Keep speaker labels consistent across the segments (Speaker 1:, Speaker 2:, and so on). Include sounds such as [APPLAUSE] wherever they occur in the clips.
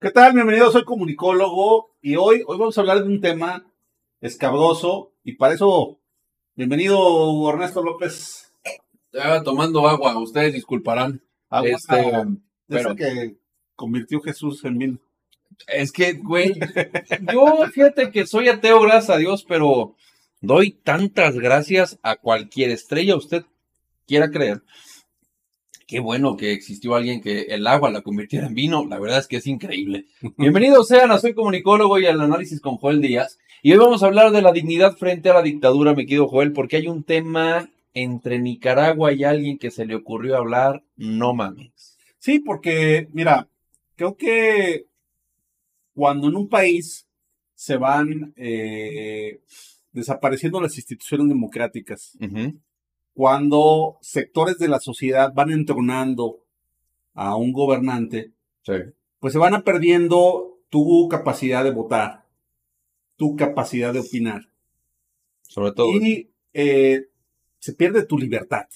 Speaker 1: ¿Qué tal? Bienvenido, soy comunicólogo y hoy, hoy vamos a hablar de un tema escabroso y para eso, bienvenido Ernesto López.
Speaker 2: Estaba tomando agua, ustedes disculparán.
Speaker 1: Agua,
Speaker 2: Este,
Speaker 1: pero
Speaker 2: pero
Speaker 1: que convirtió Jesús en vino.
Speaker 2: es que, güey, yo fíjate que soy ateo, gracias a Dios, pero doy tantas gracias a cualquier estrella usted quiera creer. Qué bueno que existió alguien que el agua la convirtiera en vino. La verdad es que es increíble. [LAUGHS] Bienvenidos sean a Soy Comunicólogo y al análisis con Joel Díaz. Y hoy vamos a hablar de la dignidad frente a la dictadura, me querido Joel, porque hay un tema entre Nicaragua y alguien que se le ocurrió hablar, no mames.
Speaker 1: Sí, porque, mira, creo que cuando en un país se van eh, desapareciendo las instituciones democráticas,
Speaker 2: Ujú.
Speaker 1: Cuando sectores de la sociedad van entronando a un gobernante,
Speaker 2: Sí.
Speaker 1: pues se van a perdiendo tu capacidad de votar, tu capacidad de opinar
Speaker 2: Sobre todo.
Speaker 1: y eh, se pierde tu libertad.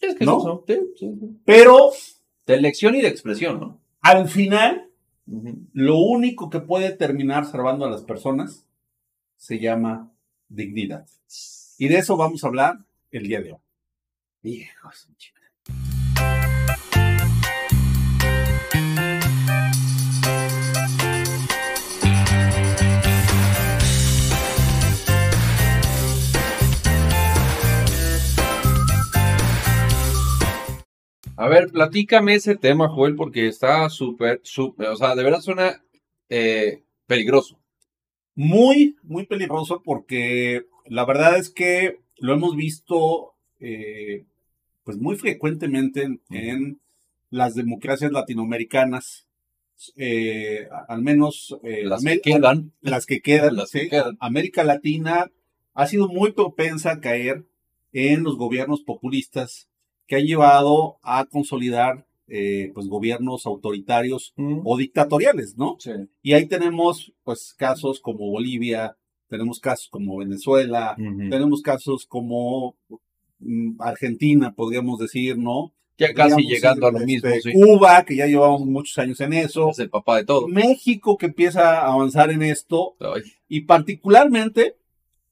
Speaker 2: Es que
Speaker 1: ¿No?
Speaker 2: eso, sí, sí.
Speaker 1: Pero
Speaker 2: De elección y de expresión, ¿no?
Speaker 1: al final, lo único que puede terminar salvando a las personas se llama dignidad. Y de eso vamos a hablar el día de hoy.
Speaker 2: Chingada. A ver, platícame ese tema, Joel, porque está súper, súper, o sea, de verdad suena eh, peligroso.
Speaker 1: Muy, muy peligroso porque la verdad es que lo hemos visto eh, pues muy frecuentemente en, en las democracias latinoamericanas, eh, al menos eh,
Speaker 2: Las que quedan.
Speaker 1: las que quedan, [LAUGHS]
Speaker 2: Las que
Speaker 1: ¿sí?
Speaker 2: quedan.
Speaker 1: América Latina ha sido muy propensa a caer en los gobiernos populistas que han llevado a consolidar eh, pues gobiernos autoritarios
Speaker 2: Mm.
Speaker 1: o dictatoriales, ¿no?
Speaker 2: Sí.
Speaker 1: Y ahí tenemos pues casos como Bolivia, tenemos casos como Venezuela,
Speaker 2: Ujú.
Speaker 1: tenemos casos como mm, Argentina, podríamos decir, ¿no?
Speaker 2: Ya casi
Speaker 1: Podríamos
Speaker 2: llegando a lo mismo,
Speaker 1: este,
Speaker 2: sí.
Speaker 1: Cuba, que ya llevamos muchos años en eso.
Speaker 2: Es el papá de todo.
Speaker 1: México que empieza a avanzar en esto
Speaker 2: Ay,
Speaker 1: y particularmente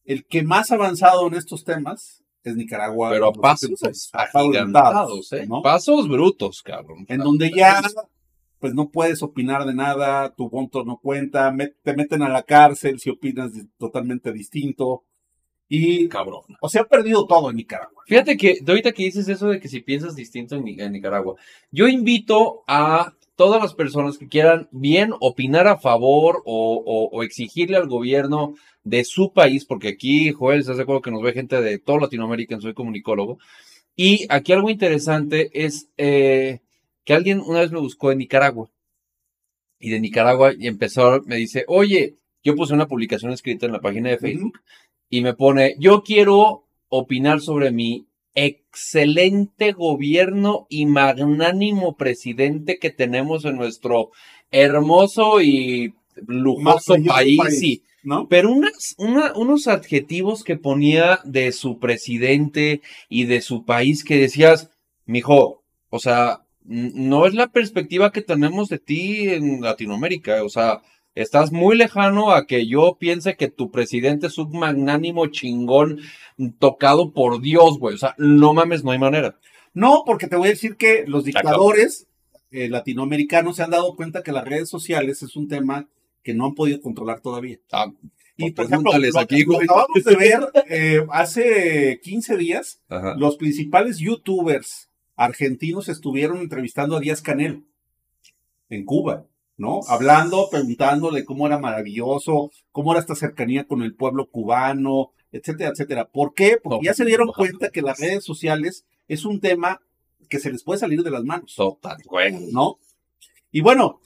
Speaker 1: el que más ha avanzado en estos temas es Nicaragua.
Speaker 2: Pero a pasos agigantados, ¿eh?
Speaker 1: ¿no?
Speaker 2: Pasos brutos, cabrón.
Speaker 1: En donde ya pues no puedes opinar de nada, tu voto no cuenta, me- te meten a la cárcel si opinas totalmente distinto. Y,
Speaker 2: Cabrón.
Speaker 1: o sea, ha perdido todo en Nicaragua.
Speaker 2: Fíjate que de ahorita que dices eso de que si piensas distinto en, Ni- en Nicaragua, yo invito a todas las personas que quieran bien opinar a favor o, o- o exigirle al gobierno de su país, porque aquí, Joel, ¿estás de acuerdo que nos ve gente de toda Latinoamérica? Soy comunicólogo. Y aquí algo interesante es eh, que alguien una vez me buscó en Nicaragua. Y de Nicaragua y empezó, me dice, oye, yo puse una publicación escrita en la página de Facebook y me pone, yo quiero opinar sobre mi excelente gobierno y magnánimo presidente que tenemos en nuestro hermoso y lujoso país.
Speaker 1: ¿No?
Speaker 2: pero unas, una- unos adjetivos que ponía de su presidente y de su país que decías, mijo, o sea, no es la perspectiva que tenemos de ti en Latinoamérica, o sea, estás muy lejano a que yo piense que tu presidente es un magnánimo chingón tocado por Dios, güey, o sea, no mames, no hay manera.
Speaker 1: No, porque te voy a decir que los dictadores eh, latinoamericanos se han dado cuenta que las redes sociales es un tema que no han podido controlar todavía.
Speaker 2: Ah,
Speaker 1: Y
Speaker 2: Pues
Speaker 1: por ejemplo,
Speaker 2: pregúntales
Speaker 1: lo,
Speaker 2: aquí,
Speaker 1: lo
Speaker 2: güey.
Speaker 1: acabamos de [LAUGHS] ver eh, hace 15 días,
Speaker 2: ajá.
Speaker 1: los principales youtubers argentinos estuvieron entrevistando a Díaz Canel en Cuba, ¿no? Hablando, preguntándole cómo era maravilloso, cómo era esta cercanía con el pueblo cubano, etcétera, etcétera. ¿Por qué? Porque ya se dieron cuenta que las redes sociales es un tema que se les puede salir de las manos,
Speaker 2: Total, güey.
Speaker 1: ¿no? Y bueno,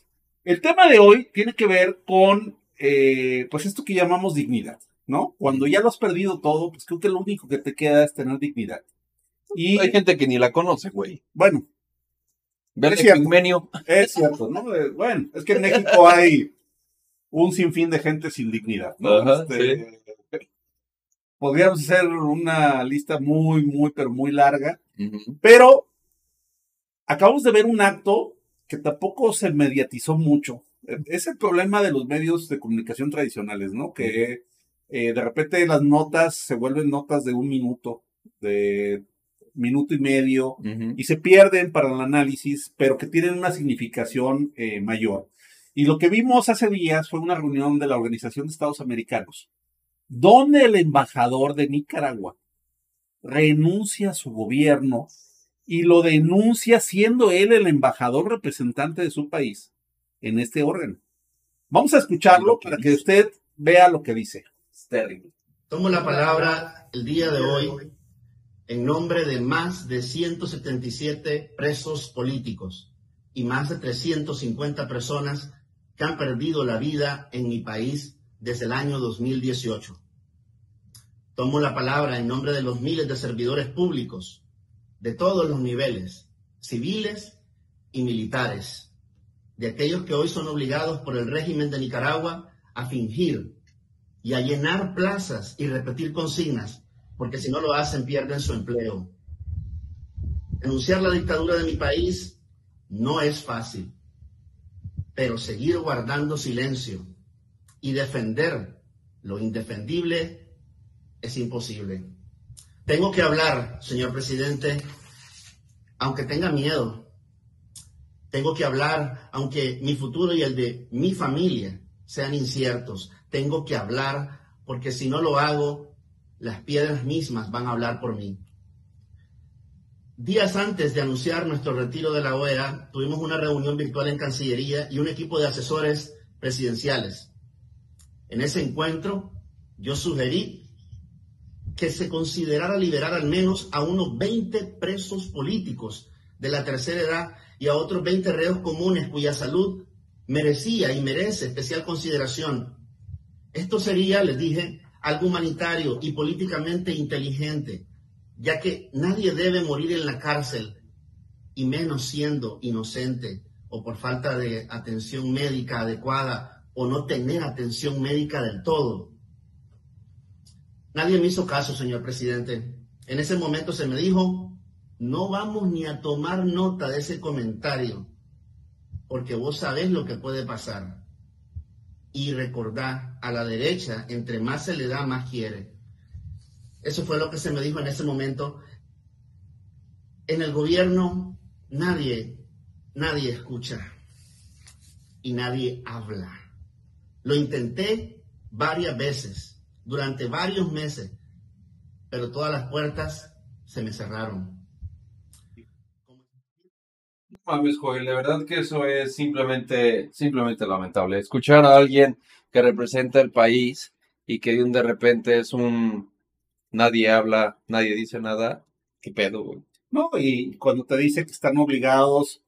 Speaker 1: el tema de hoy tiene que ver con, eh, pues esto que llamamos dignidad, ¿no? Cuando ya lo has perdido todo, pues creo que lo único que te queda es tener dignidad. Y
Speaker 2: Hay gente que ni la conoce, güey.
Speaker 1: bueno,
Speaker 2: Ve
Speaker 1: Es cierto.
Speaker 2: pigmenio.
Speaker 1: es cierto, ¿no? Eh, bueno, es que en México hay un sinfín de gente sin dignidad, ¿no?
Speaker 2: Ajá,
Speaker 1: Este, Podríamos hacer una lista muy, muy, pero muy larga, pero acabamos de ver un acto que tampoco se mediatizó mucho Es el problema de los medios de comunicación tradicionales, ¿no? Que eh, de repente las notas se vuelven notas de un minuto, de minuto y medio, y se pierden para el análisis, pero que tienen una significación eh, mayor. Y lo que vimos hace días fue una reunión de la Organización de Estados Americanos, donde el embajador de Nicaragua renuncia a su gobierno y lo denuncia siendo él el embajador representante de su país en este órgano. Vamos a escucharlo para que usted vea lo que dice.
Speaker 3: Tomo la palabra el día de hoy en nombre de más de 177 presos políticos y más de 350 personas que han perdido la vida en mi país desde el año 2018. Tomo la palabra en nombre de los miles de servidores públicos de todos los niveles, civiles y militares, de aquellos que hoy son obligados por el régimen de Nicaragua a fingir y a llenar plazas y repetir consignas, porque si no lo hacen pierden su empleo. Denunciar la dictadura de mi país no es fácil, pero seguir guardando silencio y defender lo indefendible es imposible. Tengo que hablar, señor presidente, aunque tenga miedo. Tengo que hablar, aunque mi futuro y el de mi familia sean inciertos. Tengo que hablar, porque si no lo hago, las piedras mismas van a hablar por mí. Días antes de anunciar nuestro retiro de la OEA, tuvimos una reunión virtual en Cancillería y un equipo de asesores presidenciales. En ese encuentro, yo sugerí que se considerara liberar al menos a unos 20 presos políticos de la tercera edad y a otros 20 reos comunes cuya salud merecía y merece especial consideración. Esto sería, les dije, algo humanitario y políticamente inteligente, ya que nadie debe morir en la cárcel, y menos siendo inocente o por falta de atención médica adecuada o no tener atención médica del todo. Nadie me hizo caso, señor presidente. En ese momento se me dijo, no vamos ni a tomar nota de ese comentario, porque vos sabés lo que puede pasar. Y recordá, a la derecha, entre más se le da, más quiere. Eso fue lo que se me dijo en ese momento. En el gobierno nadie, nadie escucha y nadie habla. Lo intenté varias veces durante varios meses, pero todas las puertas se me cerraron.
Speaker 2: Mames, Joel, de verdad que eso es simplemente, simplemente lamentable. Escuchar a alguien que representa el país y que de repente es un nadie habla, nadie dice nada, qué pedo, güey.
Speaker 1: No, y cuando te dice que están obligados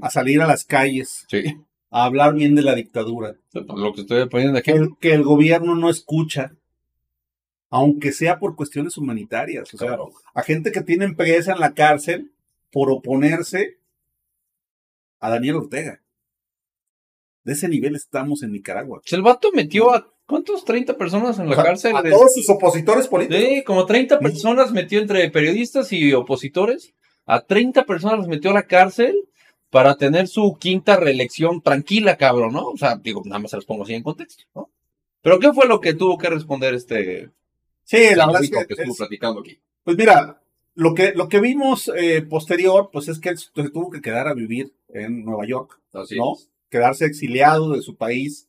Speaker 1: a salir a las calles, a hablar bien de la dictadura.
Speaker 2: Lo que estoy poniendo aquí.
Speaker 1: que el gobierno no escucha, aunque sea por cuestiones humanitarias. O sea, a gente que tiene empresa en la cárcel por oponerse a Daniel Ortega. De ese nivel estamos en Nicaragua.
Speaker 2: El vato metió a ¿cuántos? 30 personas en la cárcel.
Speaker 1: A todos sus opositores políticos.
Speaker 2: Sí, como 30 personas metió entre periodistas y opositores. A 30 personas los metió a la cárcel para tener su quinta reelección tranquila, cabrón, ¿no? O sea, digo, nada más se los pongo así en contexto, ¿no? Pero ¿qué fue lo que tuvo que responder este
Speaker 1: Sí, la verdad
Speaker 2: que, estuvo platicando aquí.
Speaker 1: Pues mira, lo que, lo que vimos eh, posterior, pues es que él se tuvo que quedar a vivir en Nueva York, ¿no? Quedarse exiliado de su país.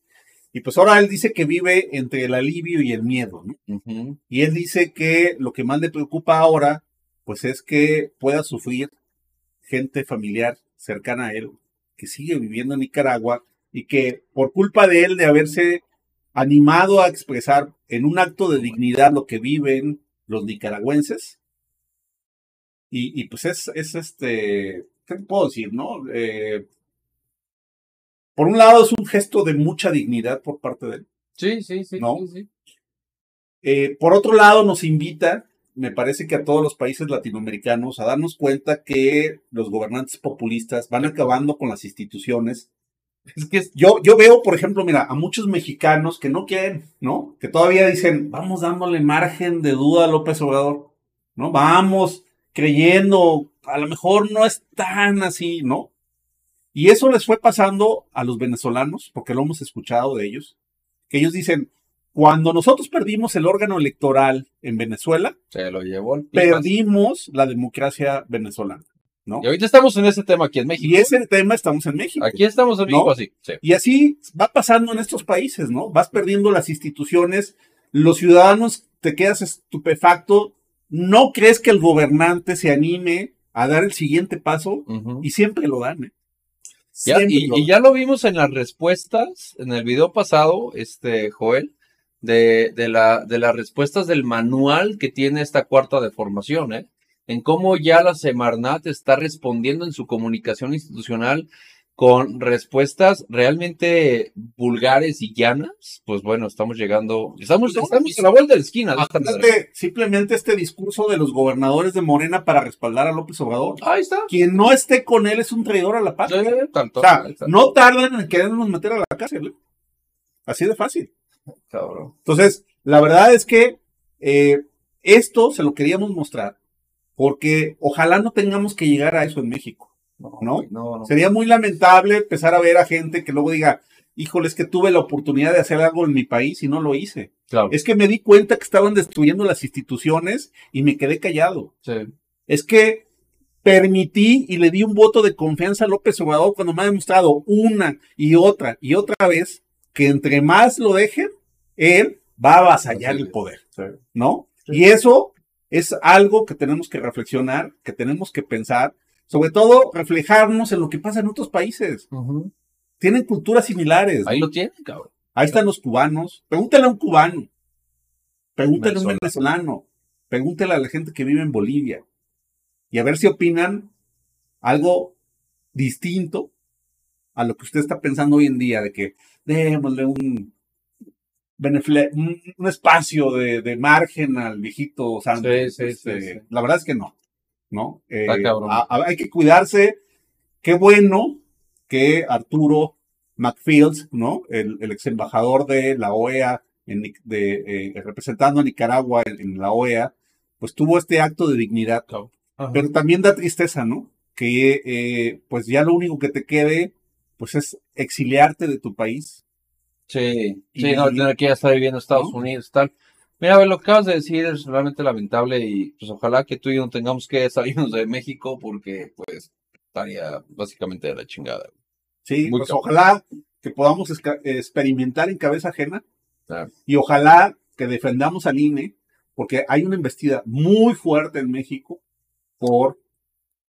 Speaker 1: Y pues ahora él dice que vive entre el alivio y el miedo, ¿no? Y él dice que lo que más le preocupa ahora, pues es que pueda sufrir gente familiar cercana a él, que sigue viviendo en Nicaragua y que por culpa de él de haberse animado a expresar en un acto de dignidad lo que viven los nicaragüenses. Y, pues es, es, este, ¿qué puedo decir, no? Eh, por un lado es un gesto de mucha dignidad por parte de él.
Speaker 2: Sí, sí, sí.
Speaker 1: ¿no?
Speaker 2: sí,
Speaker 1: eh, por otro lado nos invita, me parece que a todos los países latinoamericanos, a darnos cuenta que los gobernantes populistas van acabando con las instituciones es que yo, yo veo, por ejemplo, mira, a muchos mexicanos que no quieren, ¿no? Que todavía dicen, vamos dándole margen de duda a López Obrador, ¿no? Vamos creyendo, a lo mejor no es tan así, ¿no? Y eso les fue pasando a los venezolanos, porque lo hemos escuchado de ellos, que ellos dicen, cuando nosotros perdimos el órgano electoral en Venezuela,
Speaker 2: Se lo llevó el
Speaker 1: perdimos la democracia venezolana, ¿no?
Speaker 2: Y ahorita estamos en ese tema aquí en México.
Speaker 1: Y ese tema estamos en México.
Speaker 2: Aquí estamos en México
Speaker 1: ¿No?
Speaker 2: así. Sí.
Speaker 1: Y así va pasando en estos países, ¿no? Vas perdiendo las instituciones, los ciudadanos te quedas estupefacto, no crees que el gobernante se anime a dar el siguiente paso y siempre lo dan, ¿eh?
Speaker 2: Ya, y,
Speaker 1: lo
Speaker 2: y ya lo vimos en las respuestas, en el video pasado, este, Joel, de, de, la, de las respuestas del manual que tiene esta cuarta de formación, ¿eh? En cómo ya la Semarnat está respondiendo en su comunicación institucional con respuestas realmente vulgares y llanas. Pues bueno, estamos llegando, estamos, estamos a la vuelta de la esquina. esta madre.
Speaker 1: Simplemente, este discurso de los gobernadores de Morena para respaldar a López Obrador.
Speaker 2: Ahí está.
Speaker 1: Quien no esté con él es un traidor a la patria.
Speaker 2: Sí, tanto,
Speaker 1: O sea, no tardan en querernos meter a la cárcel. ¿eh? Así de fácil.
Speaker 2: Cabrón.
Speaker 1: Entonces, la verdad es que eh, esto se lo queríamos mostrar porque ojalá no tengamos que llegar a eso en México. ¿No?
Speaker 2: no, no.
Speaker 1: Sería muy lamentable empezar a ver a gente que luego diga, híjole, es que tuve la oportunidad de hacer algo en mi país y no lo hice.
Speaker 2: Claro.
Speaker 1: Es que me di cuenta que estaban destruyendo las instituciones y me quedé callado.
Speaker 2: Sí.
Speaker 1: Es que permití y le di un voto de confianza a López Obrador cuando me ha demostrado una y otra y otra vez que entre más lo dejen, él va a avasallar
Speaker 2: Sí.
Speaker 1: el poder, ¿no? Y eso es algo que tenemos que reflexionar, que tenemos que pensar, sobre todo reflejarnos en lo que pasa en otros países. Tienen culturas similares.
Speaker 2: Ahí lo tienen, cabrón.
Speaker 1: Ahí están los cubanos. Pregúntale a un cubano. Pregúntale a un
Speaker 2: Venezolano.
Speaker 1: Pregúntale a la gente que vive en Bolivia. Y a ver si opinan algo distinto a lo que usted está pensando hoy en día, de que démosle un, un, espacio de, de margen al viejito santo.
Speaker 2: Sí, sí,
Speaker 1: Este,
Speaker 2: sí, sí.
Speaker 1: La verdad es que no. ¿No? Eh, a- a- hay que cuidarse. Qué bueno que Arturo McFields, ¿no? El, el ex embajador de la OEA, en de, eh, representando a Nicaragua en, en la OEA, pues tuvo este acto de dignidad. Pero también da tristeza, ¿no? Que eh, pues ya lo único que te quede, pues es exiliarte de tu país.
Speaker 2: Sí,
Speaker 1: Y-
Speaker 2: sí, no, tener que ya estar viviendo en Estados
Speaker 1: ¿No?
Speaker 2: Unidos, tal. Mira, lo que acabas de decir es realmente lamentable y pues ojalá que tú y yo no tengamos que [LAUGHS] salirnos de México porque pues estaría básicamente de la chingada.
Speaker 1: Sí,
Speaker 2: Muy
Speaker 1: pues ojalá que podamos experimentar en cabeza ajena y ojalá que defendamos al INE, porque hay una investida muy fuerte en México por,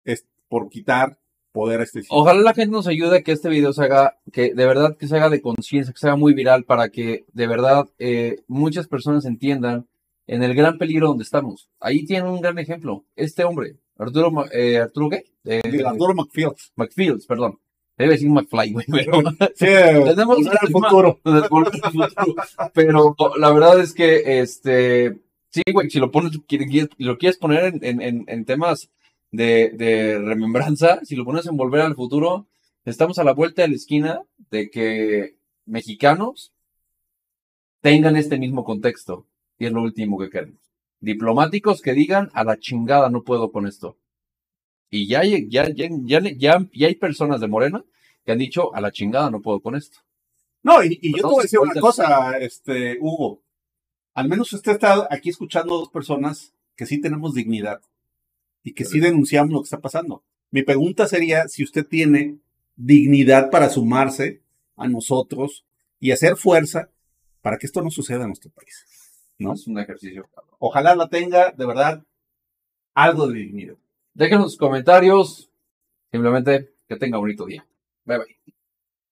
Speaker 1: es- por quitar poder este sistema.
Speaker 2: Ojalá la gente nos ayude a que este video se haga, que de verdad que se haga de conciencia, que se haga muy viral para que de verdad eh, muchas personas entiendan en el gran peligro donde estamos. Ahí tienen un gran ejemplo. Este hombre, Arturo, eh, Arturo ¿qué? Eh,
Speaker 1: Arturo McFields.
Speaker 2: McFields, perdón. Debe decir McFly, güey, pero...
Speaker 1: Sí, [LAUGHS]
Speaker 2: Tenemos tema- [LAUGHS]
Speaker 1: futuro.
Speaker 2: Pero la verdad es que, este, sí, güey, si lo pones, lo quieres poner en- en- en temas de, de remembranza, si lo pones en Volver al Futuro, estamos a la vuelta de la esquina de que mexicanos tengan este mismo contexto. Y es lo último que queremos. Diplomáticos que digan, a la chingada no puedo con esto. Y ya, hay- ya, ya, ya, ya, ya hay personas de Morena que han dicho, a la chingada no puedo con esto.
Speaker 1: No, y, y yo te voy a decir una cosa, este, Hugo. Al menos usted está aquí escuchando a dos personas que sí tenemos dignidad y que sí denunciamos lo que está pasando. Mi pregunta sería si usted tiene dignidad para sumarse a nosotros y hacer fuerza para que esto no suceda en nuestro país. ¿no?
Speaker 2: Es un ejercicio.
Speaker 1: Ojalá la tenga, de verdad, algo de dignidad.
Speaker 2: Déjenos sus comentarios. Simplemente que tenga un bonito día. Bye bye.